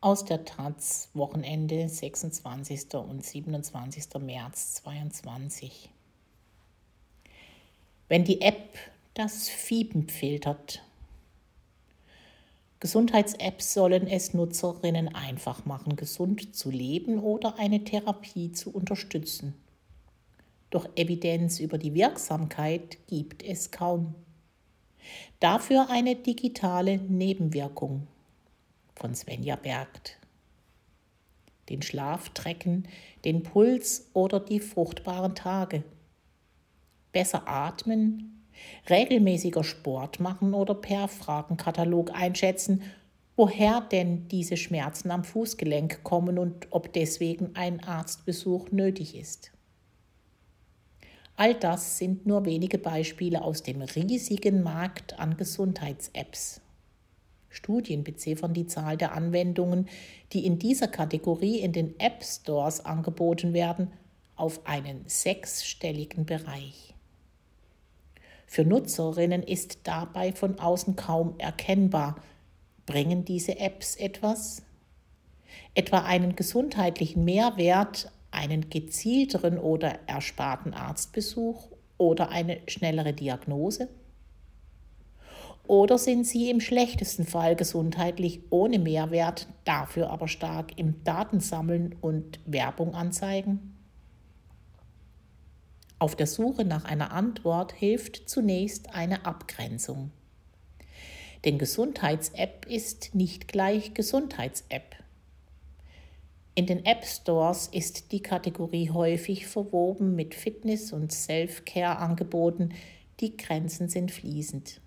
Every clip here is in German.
aus der Taz Wochenende 26. und 27. März 2022. Wenn die App das Fieben filtert. Gesundheits-Apps sollen es Nutzerinnen einfach machen, gesund zu leben oder eine Therapie zu unterstützen. Doch Evidenz über die Wirksamkeit gibt es kaum. Dafür eine digitale Nebenwirkung von Svenja Bergt. Den Schlaf trecken, den Puls oder die fruchtbaren Tage. Besser atmen, regelmäßiger Sport machen oder per Fragenkatalog einschätzen, woher denn diese Schmerzen am Fußgelenk kommen und ob deswegen ein Arztbesuch nötig ist. All das sind nur wenige Beispiele aus dem riesigen Markt an Gesundheits-Apps. Studien beziffern die Zahl der Anwendungen, die in dieser Kategorie in den App Stores angeboten werden, auf einen sechsstelligen Bereich. Für Nutzerinnen ist dabei von außen kaum erkennbar, bringen diese Apps etwas? Etwa einen gesundheitlichen Mehrwert, einen gezielteren oder ersparten Arztbesuch oder eine schnellere Diagnose? Oder sind sie im schlechtesten Fall gesundheitlich ohne Mehrwert, dafür aber stark im Datensammeln und Werbung anzeigen? Auf der Suche nach einer Antwort hilft zunächst eine Abgrenzung. Denn Gesundheits-App ist nicht gleich Gesundheits-App. In den App Stores ist die Kategorie häufig verwoben mit Fitness- und Self-Care-Angeboten, die Grenzen sind fließend.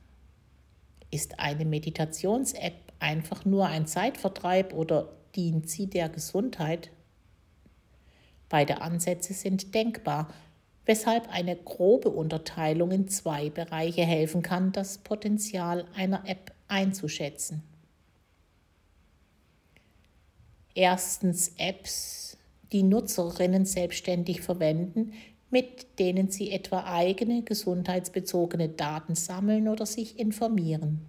Ist eine Meditations-App einfach nur ein Zeitvertreib oder dient sie der Gesundheit? Beide Ansätze sind denkbar, weshalb eine grobe Unterteilung in zwei Bereiche helfen kann, das Potenzial einer App einzuschätzen. Erstens Apps, die Nutzerinnen selbstständig verwenden, mit denen sie etwa eigene gesundheitsbezogene Daten sammeln oder sich informieren.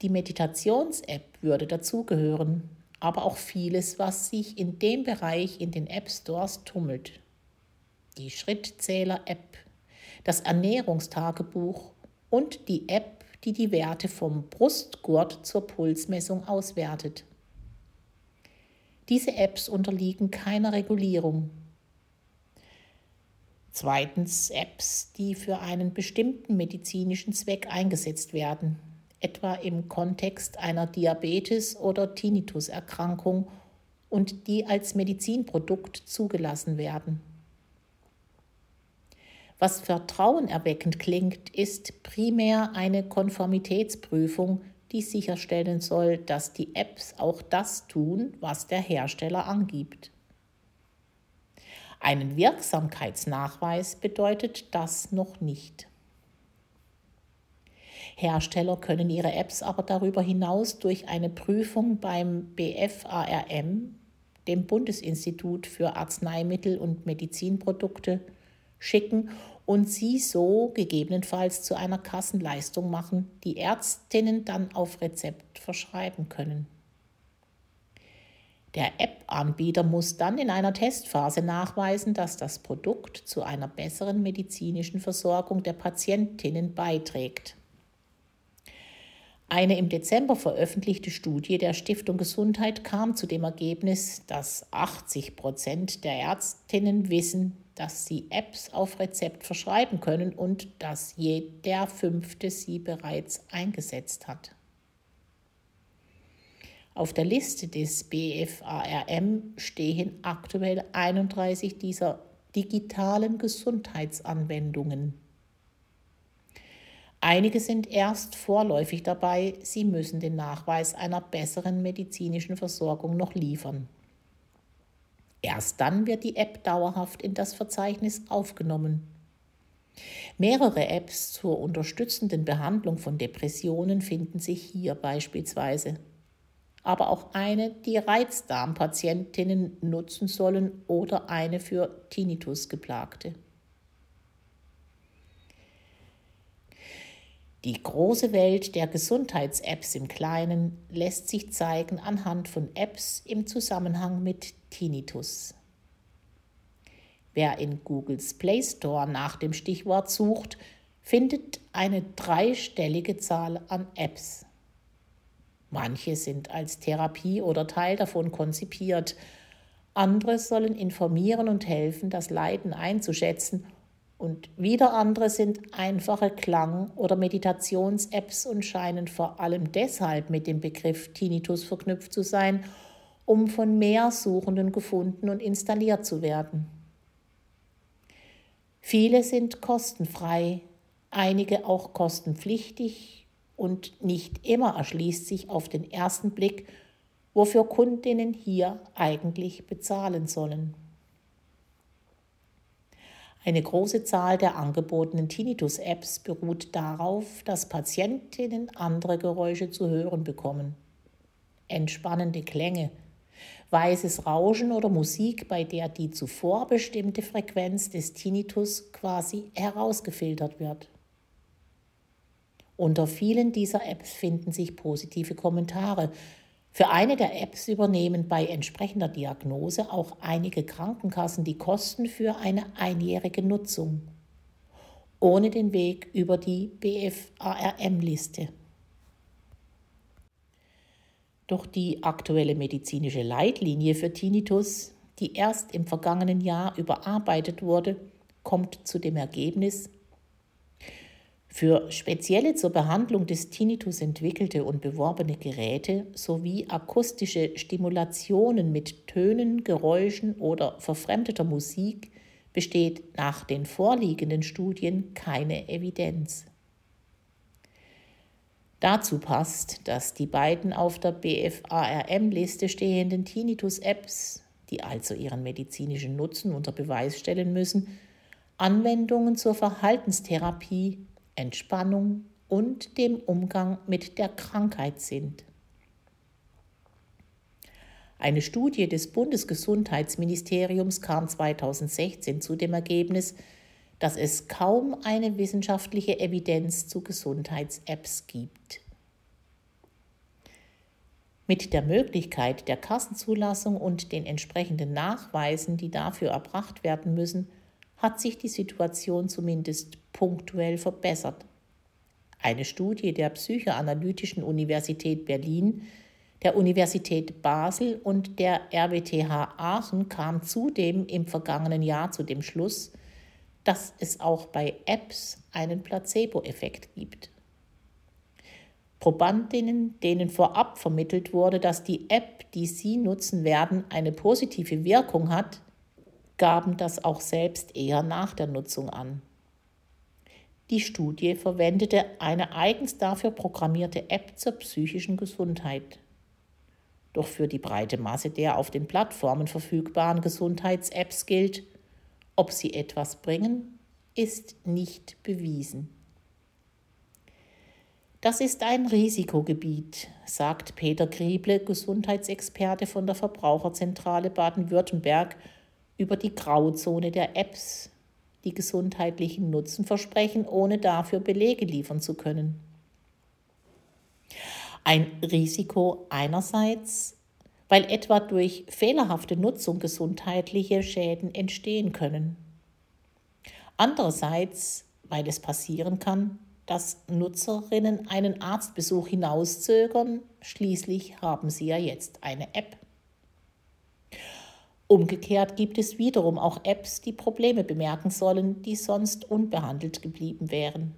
Die Meditations-App würde dazugehören, aber auch vieles, was sich in dem Bereich in den App Stores tummelt. Die Schrittzähler-App, das Ernährungstagebuch und die App, die die Werte vom Brustgurt zur Pulsmessung auswertet. Diese Apps unterliegen keiner Regulierung Zweitens Apps, die für einen bestimmten medizinischen Zweck eingesetzt werden, etwa im Kontext einer Diabetes- oder Tinnituserkrankung und die als Medizinprodukt zugelassen werden. Was vertrauenerweckend klingt, ist primär eine Konformitätsprüfung, die sicherstellen soll, dass die Apps auch das tun, was der Hersteller angibt. Einen Wirksamkeitsnachweis bedeutet das noch nicht. Hersteller können ihre Apps aber darüber hinaus durch eine Prüfung beim BFARM, dem Bundesinstitut für Arzneimittel und Medizinprodukte, schicken und sie so gegebenenfalls zu einer Kassenleistung machen, die Ärztinnen dann auf Rezept verschreiben können. Der App-Anbieter muss dann in einer Testphase nachweisen, dass das Produkt zu einer besseren medizinischen Versorgung der Patientinnen beiträgt. Eine im Dezember veröffentlichte Studie der Stiftung Gesundheit kam zu dem Ergebnis, dass 80 Prozent der Ärztinnen wissen, dass sie Apps auf Rezept verschreiben können und dass jeder fünfte sie bereits eingesetzt hat. Auf der Liste des BFARM stehen aktuell 31 dieser digitalen Gesundheitsanwendungen. Einige sind erst vorläufig dabei, sie müssen den Nachweis einer besseren medizinischen Versorgung noch liefern. Erst dann wird die App dauerhaft in das Verzeichnis aufgenommen. Mehrere Apps zur unterstützenden Behandlung von Depressionen finden sich hier beispielsweise aber auch eine, die Reizdarmpatientinnen nutzen sollen oder eine für Tinnitus geplagte. Die große Welt der Gesundheits-Apps im Kleinen lässt sich zeigen anhand von Apps im Zusammenhang mit Tinnitus. Wer in Googles Play Store nach dem Stichwort sucht, findet eine dreistellige Zahl an Apps. Manche sind als Therapie oder Teil davon konzipiert, andere sollen informieren und helfen, das Leiden einzuschätzen und wieder andere sind einfache Klang- oder Meditations-Apps und scheinen vor allem deshalb mit dem Begriff Tinnitus verknüpft zu sein, um von mehr Suchenden gefunden und installiert zu werden. Viele sind kostenfrei, einige auch kostenpflichtig und nicht immer erschließt sich auf den ersten Blick, wofür Kundinnen hier eigentlich bezahlen sollen. Eine große Zahl der angebotenen Tinnitus-Apps beruht darauf, dass Patientinnen andere Geräusche zu hören bekommen. Entspannende Klänge, weißes Rauschen oder Musik, bei der die zuvor bestimmte Frequenz des Tinnitus quasi herausgefiltert wird. Unter vielen dieser Apps finden sich positive Kommentare, für eine der Apps übernehmen bei entsprechender Diagnose auch einige Krankenkassen die Kosten für eine einjährige Nutzung, ohne den Weg über die BFARM-Liste. Doch die aktuelle medizinische Leitlinie für Tinnitus, die erst im vergangenen Jahr überarbeitet wurde, kommt zu dem Ergebnis, für spezielle zur Behandlung des Tinnitus entwickelte und beworbene Geräte sowie akustische Stimulationen mit Tönen, Geräuschen oder verfremdeter Musik besteht nach den vorliegenden Studien keine Evidenz. Dazu passt, dass die beiden auf der BFARM-Liste stehenden Tinnitus-Apps, die also ihren medizinischen Nutzen unter Beweis stellen müssen, Anwendungen zur Verhaltenstherapie Entspannung und dem Umgang mit der Krankheit sind. Eine Studie des Bundesgesundheitsministeriums kam 2016 zu dem Ergebnis, dass es kaum eine wissenschaftliche Evidenz zu Gesundheits-Apps gibt. Mit der Möglichkeit der Kassenzulassung und den entsprechenden Nachweisen, die dafür erbracht werden müssen, hat sich die Situation zumindest punktuell verbessert. Eine Studie der Psychoanalytischen Universität Berlin, der Universität Basel und der RWTH Aachen kam zudem im vergangenen Jahr zu dem Schluss, dass es auch bei Apps einen Placebo-Effekt gibt. Probandinnen, denen vorab vermittelt wurde, dass die App, die sie nutzen werden, eine positive Wirkung hat, gaben das auch selbst eher nach der Nutzung an. Die Studie verwendete eine eigens dafür programmierte App zur psychischen Gesundheit. Doch für die breite Masse der auf den Plattformen verfügbaren Gesundheits-Apps gilt, ob sie etwas bringen, ist nicht bewiesen. Das ist ein Risikogebiet, sagt Peter Grieble, Gesundheitsexperte von der Verbraucherzentrale Baden-Württemberg, über die Grauzone der Apps, die gesundheitlichen Nutzen versprechen, ohne dafür Belege liefern zu können. Ein Risiko einerseits, weil etwa durch fehlerhafte Nutzung gesundheitliche Schäden entstehen können. Andererseits, weil es passieren kann, dass Nutzerinnen einen Arztbesuch hinauszögern, schließlich haben sie ja jetzt eine App. Umgekehrt gibt es wiederum auch Apps, die Probleme bemerken sollen, die sonst unbehandelt geblieben wären.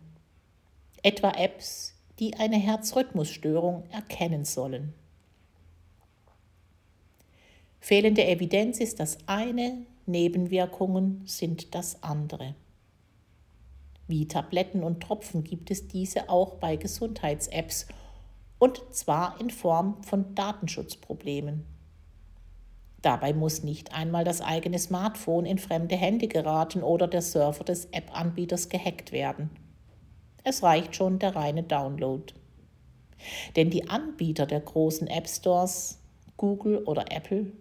Etwa Apps, die eine Herzrhythmusstörung erkennen sollen. Fehlende Evidenz ist das eine, Nebenwirkungen sind das andere. Wie Tabletten und Tropfen gibt es diese auch bei Gesundheits-Apps und zwar in Form von Datenschutzproblemen. Dabei muss nicht einmal das eigene Smartphone in fremde Hände geraten oder der Server des App-Anbieters gehackt werden. Es reicht schon der reine Download. Denn die Anbieter der großen App Stores, Google oder Apple,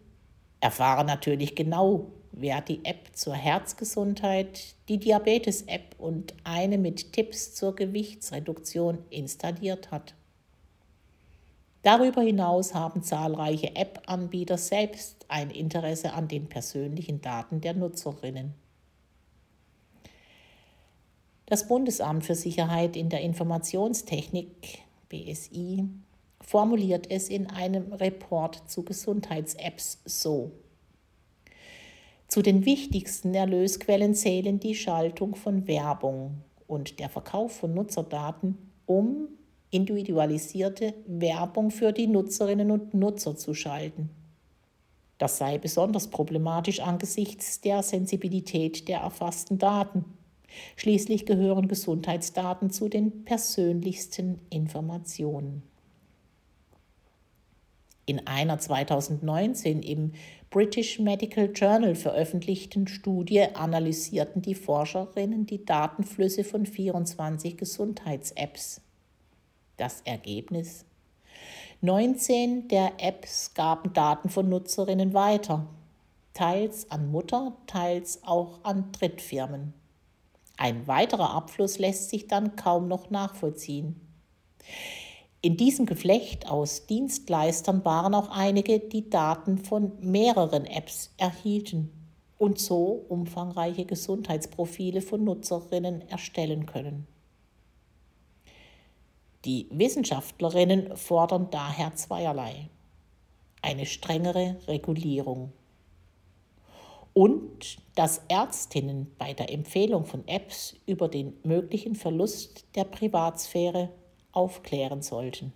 erfahren natürlich genau, wer die App zur Herzgesundheit, die Diabetes-App und eine mit Tipps zur Gewichtsreduktion installiert hat. Darüber hinaus haben zahlreiche App-Anbieter selbst ein Interesse an den persönlichen Daten der Nutzerinnen. Das Bundesamt für Sicherheit in der Informationstechnik BSI formuliert es in einem Report zu Gesundheits-Apps so. Zu den wichtigsten Erlösquellen zählen die Schaltung von Werbung und der Verkauf von Nutzerdaten, um individualisierte Werbung für die Nutzerinnen und Nutzer zu schalten. Das sei besonders problematisch angesichts der Sensibilität der erfassten Daten. Schließlich gehören Gesundheitsdaten zu den persönlichsten Informationen. In einer 2019 im British Medical Journal veröffentlichten Studie analysierten die Forscherinnen die Datenflüsse von 24 Gesundheits-Apps. Das Ergebnis? 19 der Apps gaben Daten von Nutzerinnen weiter, teils an Mutter, teils auch an Drittfirmen. Ein weiterer Abfluss lässt sich dann kaum noch nachvollziehen. In diesem Geflecht aus Dienstleistern waren auch einige, die Daten von mehreren Apps erhielten und so umfangreiche Gesundheitsprofile von Nutzerinnen erstellen können. Die Wissenschaftlerinnen fordern daher zweierlei. Eine strengere Regulierung und dass Ärztinnen bei der Empfehlung von Apps über den möglichen Verlust der Privatsphäre aufklären sollten.